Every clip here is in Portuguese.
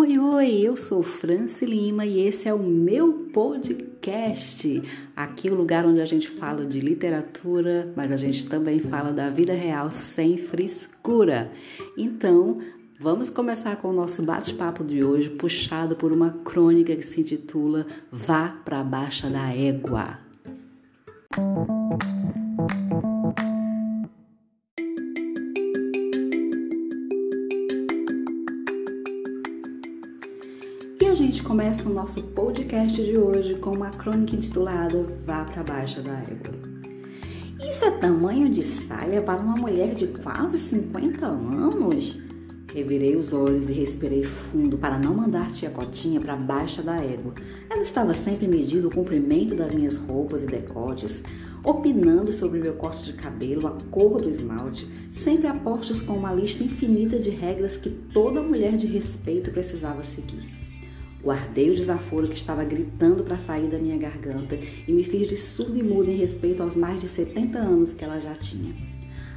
Oi, oi, eu sou Franci Lima e esse é o meu podcast. Aqui é o lugar onde a gente fala de literatura, mas a gente também fala da vida real sem frescura. Então, vamos começar com o nosso bate-papo de hoje, puxado por uma crônica que se intitula Vá para Baixa da Égua. a começa o nosso podcast de hoje com uma crônica intitulada Vá para Baixa da Égua. Isso é tamanho de saia para uma mulher de quase 50 anos? Revirei os olhos e respirei fundo para não mandar tia Cotinha para baixa da égua. Ela estava sempre medindo o comprimento das minhas roupas e decotes, opinando sobre meu corte de cabelo, a cor do esmalte, sempre a postos com uma lista infinita de regras que toda mulher de respeito precisava seguir. Guardei o desaforo que estava gritando para sair da minha garganta e me fiz de surdo e mudo em respeito aos mais de 70 anos que ela já tinha.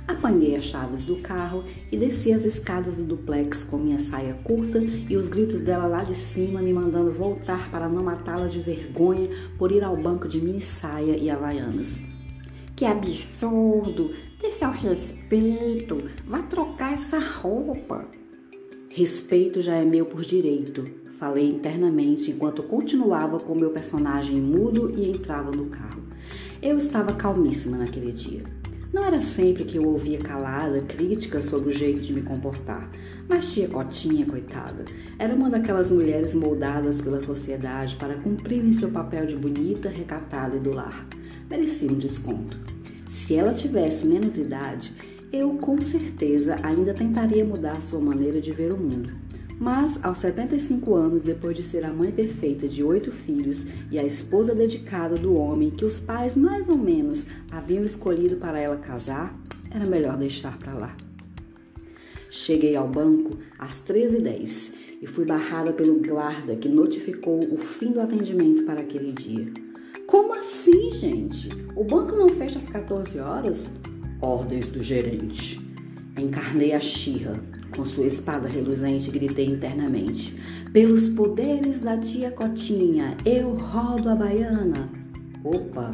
Apanhei as chaves do carro e desci as escadas do duplex com minha saia curta e os gritos dela lá de cima me mandando voltar para não matá-la de vergonha por ir ao banco de mini saia e havaianas. Que absurdo! Dê seu respeito! Vá trocar essa roupa! Respeito já é meu por direito, falei internamente enquanto continuava com meu personagem mudo e entrava no carro. Eu estava calmíssima naquele dia. Não era sempre que eu ouvia calada críticas sobre o jeito de me comportar, mas tia Cotinha, coitada, era uma daquelas mulheres moldadas pela sociedade para cumprirem seu papel de bonita, recatada e do lar. Merecia um desconto. Se ela tivesse menos idade, eu com certeza ainda tentaria mudar sua maneira de ver o mundo. Mas, aos 75 anos, depois de ser a mãe perfeita de oito filhos e a esposa dedicada do homem que os pais mais ou menos haviam escolhido para ela casar, era melhor deixar para lá. Cheguei ao banco às 13h10 e fui barrada pelo guarda que notificou o fim do atendimento para aquele dia. Como assim, gente? O banco não fecha às 14 horas? Ordens do gerente. Encarnei a xirra com sua espada reluzente, gritei internamente: Pelos poderes da tia Cotinha, eu rodo a baiana. Opa,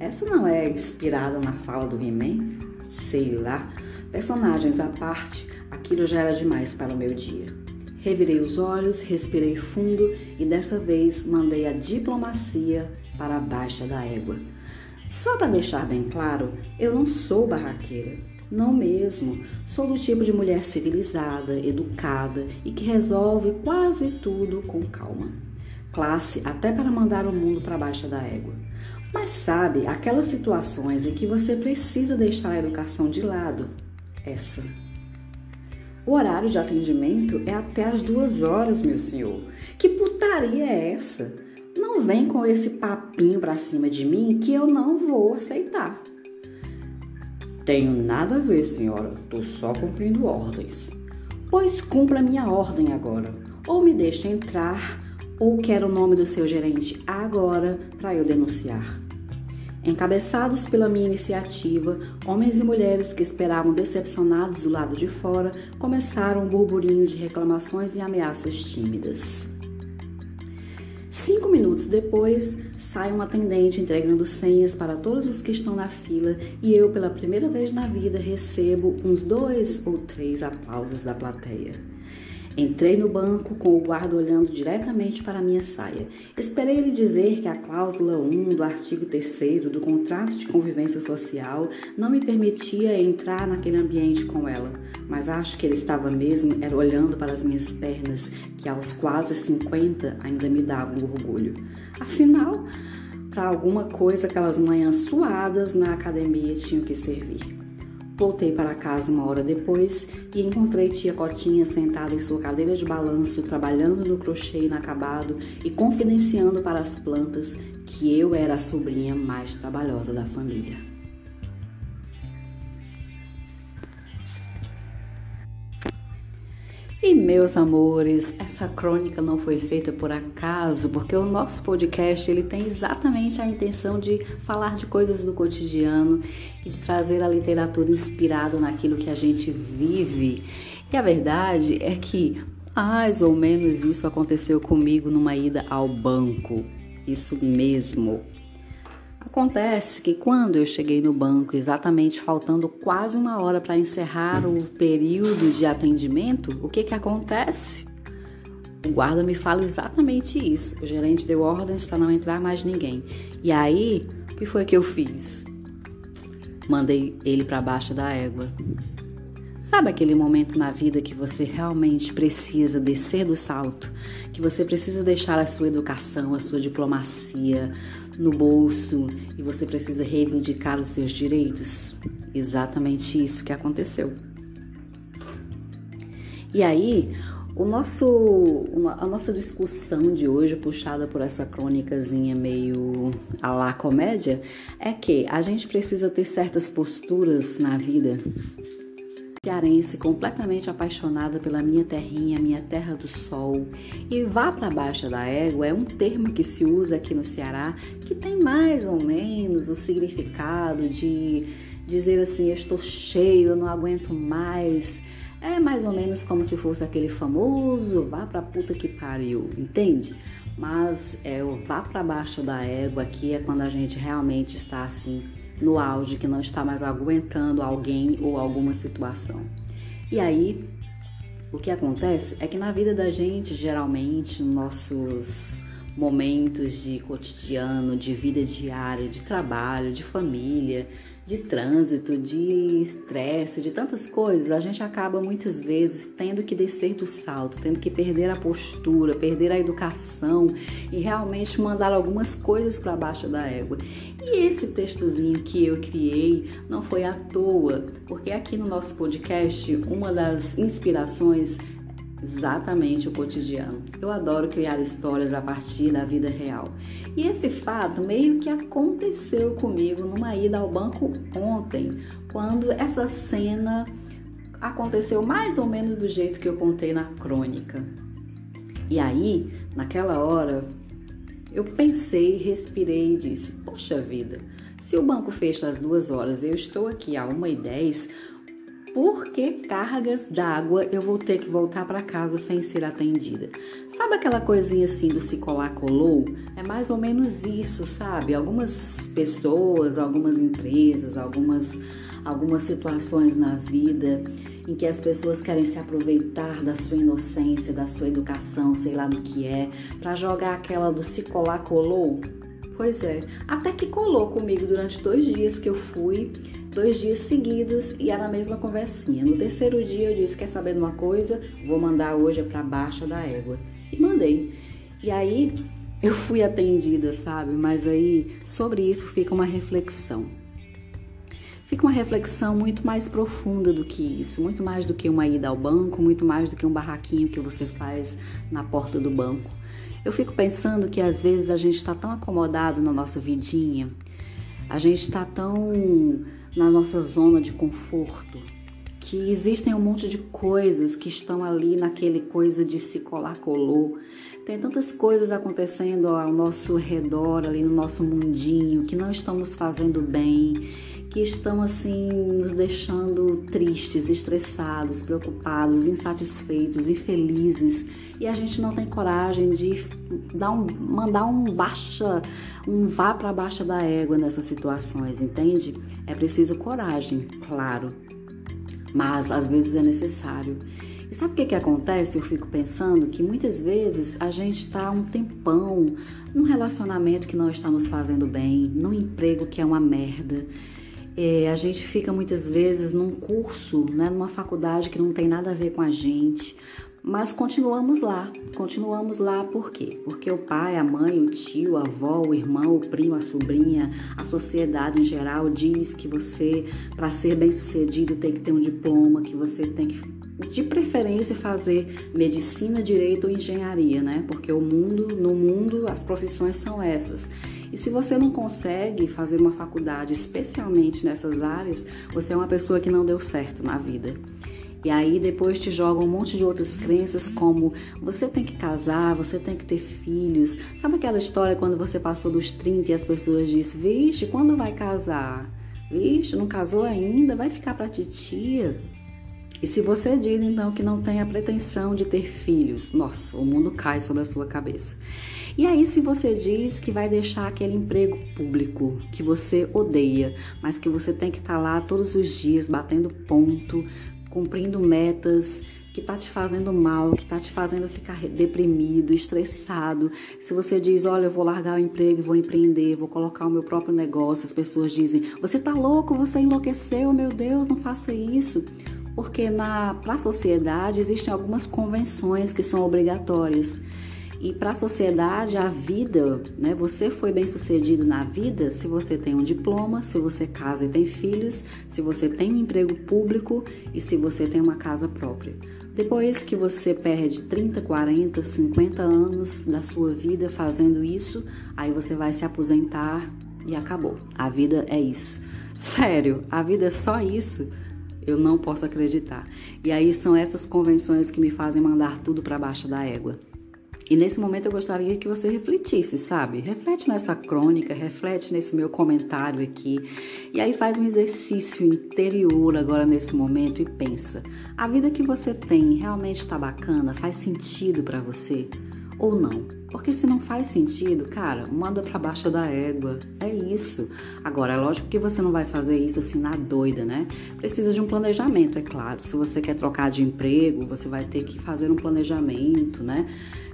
essa não é inspirada na fala do He-Man? Sei lá. Personagens à parte, aquilo já era demais para o meu dia. Revirei os olhos, respirei fundo e dessa vez mandei a diplomacia para a baixa da égua. Só para deixar bem claro, eu não sou barraqueira. Não mesmo. Sou do tipo de mulher civilizada, educada e que resolve quase tudo com calma. Classe até para mandar o mundo para baixo da égua. Mas sabe, aquelas situações em que você precisa deixar a educação de lado? Essa. O horário de atendimento é até as duas horas, meu senhor. Que putaria é essa? Não vem com esse papinho pra cima de mim que eu não vou aceitar. Tenho nada a ver, senhora. Tô só cumprindo ordens. Pois cumpra minha ordem agora. Ou me deixe entrar, ou quero o nome do seu gerente agora para eu denunciar. Encabeçados pela minha iniciativa, homens e mulheres que esperavam decepcionados do lado de fora começaram um burburinho de reclamações e ameaças tímidas. Cinco minutos depois, sai um atendente entregando senhas para todos os que estão na fila e eu, pela primeira vez na vida, recebo uns dois ou três aplausos da plateia. Entrei no banco com o guarda olhando diretamente para minha saia. Esperei ele dizer que a cláusula 1 do artigo 3 do contrato de convivência social não me permitia entrar naquele ambiente com ela, mas acho que ele estava mesmo era olhando para as minhas pernas, que aos quase 50 ainda me davam orgulho. Afinal, para alguma coisa aquelas manhãs suadas na academia tinham que servir. Voltei para casa uma hora depois e encontrei tia Cotinha sentada em sua cadeira de balanço, trabalhando no crochê inacabado e confidenciando para as plantas que eu era a sobrinha mais trabalhosa da família. E meus amores, essa crônica não foi feita por acaso, porque o nosso podcast ele tem exatamente a intenção de falar de coisas do cotidiano e de trazer a literatura inspirada naquilo que a gente vive. E a verdade é que Mais ou menos isso aconteceu comigo numa ida ao banco. Isso mesmo. Acontece que quando eu cheguei no banco, exatamente faltando quase uma hora para encerrar o período de atendimento, o que que acontece? O guarda me fala exatamente isso. O gerente deu ordens para não entrar mais ninguém. E aí, o que foi que eu fiz? Mandei ele para baixo da égua. Sabe aquele momento na vida que você realmente precisa descer do salto, que você precisa deixar a sua educação, a sua diplomacia no bolso e você precisa reivindicar os seus direitos? Exatamente isso que aconteceu. E aí, o nosso, a nossa discussão de hoje, puxada por essa crônicazinha meio a lá comédia, é que a gente precisa ter certas posturas na vida cearense completamente apaixonada pela minha terrinha, minha terra do sol. E vá para baixo da égua é um termo que se usa aqui no Ceará que tem mais ou menos o significado de dizer assim: eu estou cheio, eu não aguento mais. É mais ou menos como se fosse aquele famoso vá pra puta que pariu, entende? Mas é o vá para baixo da égua aqui é quando a gente realmente está assim no auge, que não está mais aguentando alguém ou alguma situação. E aí, o que acontece é que na vida da gente, geralmente, nossos momentos de cotidiano, de vida diária, de trabalho, de família, de trânsito, de estresse, de tantas coisas, a gente acaba muitas vezes tendo que descer do salto, tendo que perder a postura, perder a educação e realmente mandar algumas coisas para baixo da égua. E esse textozinho que eu criei não foi à toa, porque aqui no nosso podcast, uma das inspirações exatamente o cotidiano. Eu adoro criar histórias a partir da vida real. E esse fato meio que aconteceu comigo numa ida ao banco ontem, quando essa cena aconteceu mais ou menos do jeito que eu contei na crônica. E aí, naquela hora, eu pensei, respirei e disse: Poxa vida, se o banco fecha às duas horas, eu estou aqui a uma e dez, por que cargas d'água eu vou ter que voltar para casa sem ser atendida? Sabe aquela coisinha assim do se colar colou? É mais ou menos isso, sabe? Algumas pessoas, algumas empresas, algumas algumas situações na vida em que as pessoas querem se aproveitar da sua inocência, da sua educação, sei lá do que é, para jogar aquela do se colar colou. Pois é, até que colou comigo durante dois dias que eu fui dois dias seguidos e era a mesma conversinha. No terceiro dia eu disse: Quer saber de uma coisa? Vou mandar hoje para baixa da égua. E mandei. E aí eu fui atendida, sabe? Mas aí sobre isso fica uma reflexão. Fica uma reflexão muito mais profunda do que isso, muito mais do que uma ida ao banco, muito mais do que um barraquinho que você faz na porta do banco. Eu fico pensando que às vezes a gente está tão acomodado na nossa vidinha, a gente está tão na nossa zona de conforto, que existem um monte de coisas que estão ali naquele coisa de se colar colou. Tem tantas coisas acontecendo ao nosso redor, ali no nosso mundinho, que não estão nos fazendo bem, que estão assim nos deixando tristes, estressados, preocupados, insatisfeitos, infelizes e a gente não tem coragem de dar um, mandar um baixa, um vá para baixa da égua nessas situações, entende? É preciso coragem, claro, mas às vezes é necessário. E sabe o que, que acontece? Eu fico pensando que muitas vezes a gente está um tempão num relacionamento que não estamos fazendo bem, num emprego que é uma merda. É, a gente fica muitas vezes num curso, né, numa faculdade que não tem nada a ver com a gente, mas continuamos lá. Continuamos lá por quê? Porque o pai, a mãe, o tio, a avó, o irmão, o primo, a sobrinha, a sociedade em geral diz que você, para ser bem-sucedido, tem que ter um diploma, que você tem que de preferência fazer medicina, direito ou engenharia, né? Porque o mundo, no mundo, as profissões são essas. E se você não consegue fazer uma faculdade especialmente nessas áreas, você é uma pessoa que não deu certo na vida. E aí depois te jogam um monte de outras crenças como você tem que casar, você tem que ter filhos. Sabe aquela história quando você passou dos 30 e as pessoas dizem, vixe, quando vai casar? Vixe, não casou ainda? Vai ficar pra titia? E se você diz então que não tem a pretensão de ter filhos, nossa, o mundo cai sobre a sua cabeça. E aí, se você diz que vai deixar aquele emprego público que você odeia, mas que você tem que estar tá lá todos os dias batendo ponto, cumprindo metas, que está te fazendo mal, que está te fazendo ficar deprimido, estressado. Se você diz, olha, eu vou largar o emprego, vou empreender, vou colocar o meu próprio negócio, as pessoas dizem, você está louco, você enlouqueceu, meu Deus, não faça isso. Porque na para a sociedade existem algumas convenções que são obrigatórias. E para a sociedade, a vida, né? Você foi bem sucedido na vida se você tem um diploma, se você casa e tem filhos, se você tem um emprego público e se você tem uma casa própria. Depois que você perde 30, 40, 50 anos da sua vida fazendo isso, aí você vai se aposentar e acabou. A vida é isso. Sério, a vida é só isso? Eu não posso acreditar. E aí são essas convenções que me fazem mandar tudo para baixo da égua. E nesse momento eu gostaria que você refletisse, sabe? Reflete nessa crônica, reflete nesse meu comentário aqui. E aí faz um exercício interior agora nesse momento e pensa: a vida que você tem realmente está bacana? Faz sentido para você ou não? Porque se não faz sentido, cara, manda para baixo da égua. É isso. Agora, é lógico que você não vai fazer isso assim na doida, né? Precisa de um planejamento, é claro. Se você quer trocar de emprego, você vai ter que fazer um planejamento, né?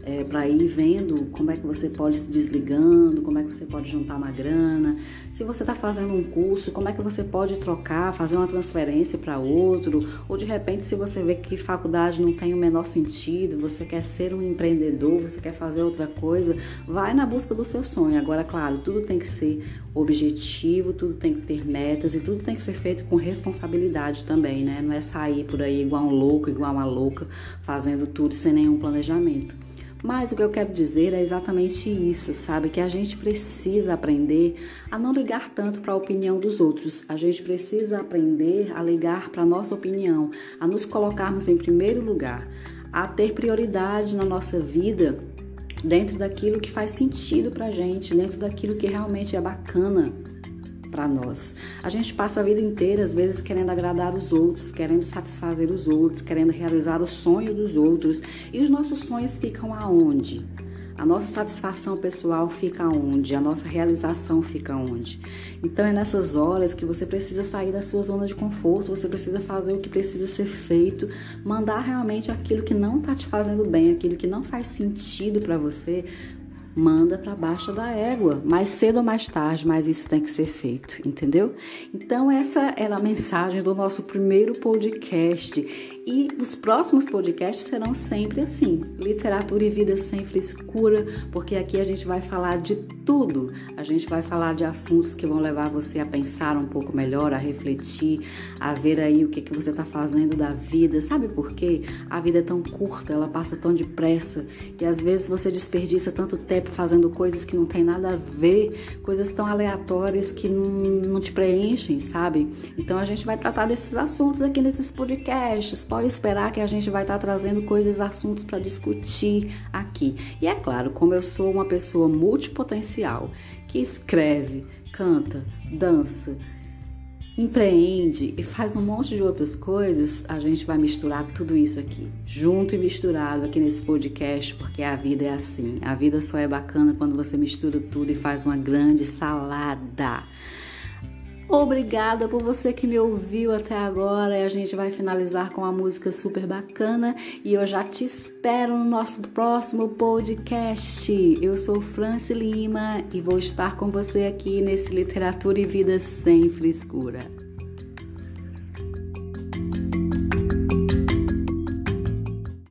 É, para ir vendo como é que você pode se desligando, como é que você pode juntar uma grana. Se você está fazendo um curso, como é que você pode trocar, fazer uma transferência para outro, ou de repente se você vê que faculdade não tem o menor sentido, você quer ser um empreendedor, você quer fazer outra coisa, vai na busca do seu sonho. Agora, claro, tudo tem que ser objetivo, tudo tem que ter metas e tudo tem que ser feito com responsabilidade também, né? Não é sair por aí igual um louco, igual uma louca, fazendo tudo sem nenhum planejamento. Mas o que eu quero dizer é exatamente isso, sabe? Que a gente precisa aprender a não ligar tanto para a opinião dos outros. A gente precisa aprender a ligar para a nossa opinião, a nos colocarmos em primeiro lugar, a ter prioridade na nossa vida dentro daquilo que faz sentido para gente, dentro daquilo que realmente é bacana para nós. A gente passa a vida inteira, às vezes, querendo agradar os outros, querendo satisfazer os outros, querendo realizar o sonho dos outros. E os nossos sonhos ficam aonde? A nossa satisfação pessoal fica onde? A nossa realização fica onde? Então é nessas horas que você precisa sair da sua zona de conforto, você precisa fazer o que precisa ser feito, mandar realmente aquilo que não está te fazendo bem, aquilo que não faz sentido para você, manda para baixo da égua, mais cedo ou mais tarde, mas isso tem que ser feito, entendeu? Então essa era a mensagem do nosso primeiro podcast e os próximos podcasts serão sempre assim: literatura e vida sem frescura, porque aqui a gente vai falar de tudo. A gente vai falar de assuntos que vão levar você a pensar um pouco melhor, a refletir, a ver aí o que, que você está fazendo da vida. Sabe por quê? A vida é tão curta, ela passa tão depressa e às vezes você desperdiça tanto tempo fazendo coisas que não tem nada a ver, coisas tão aleatórias que não, não te preenchem, sabe? Então a gente vai tratar desses assuntos aqui nesses podcasts pode esperar que a gente vai estar tá trazendo coisas, assuntos para discutir aqui. E é claro, como eu sou uma pessoa multipotencial, que escreve, canta, dança, empreende e faz um monte de outras coisas, a gente vai misturar tudo isso aqui, junto e misturado aqui nesse podcast, porque a vida é assim. A vida só é bacana quando você mistura tudo e faz uma grande salada. Obrigada por você que me ouviu até agora. E a gente vai finalizar com uma música super bacana. E eu já te espero no nosso próximo podcast. Eu sou Franci Lima e vou estar com você aqui nesse Literatura e Vida Sem Frescura.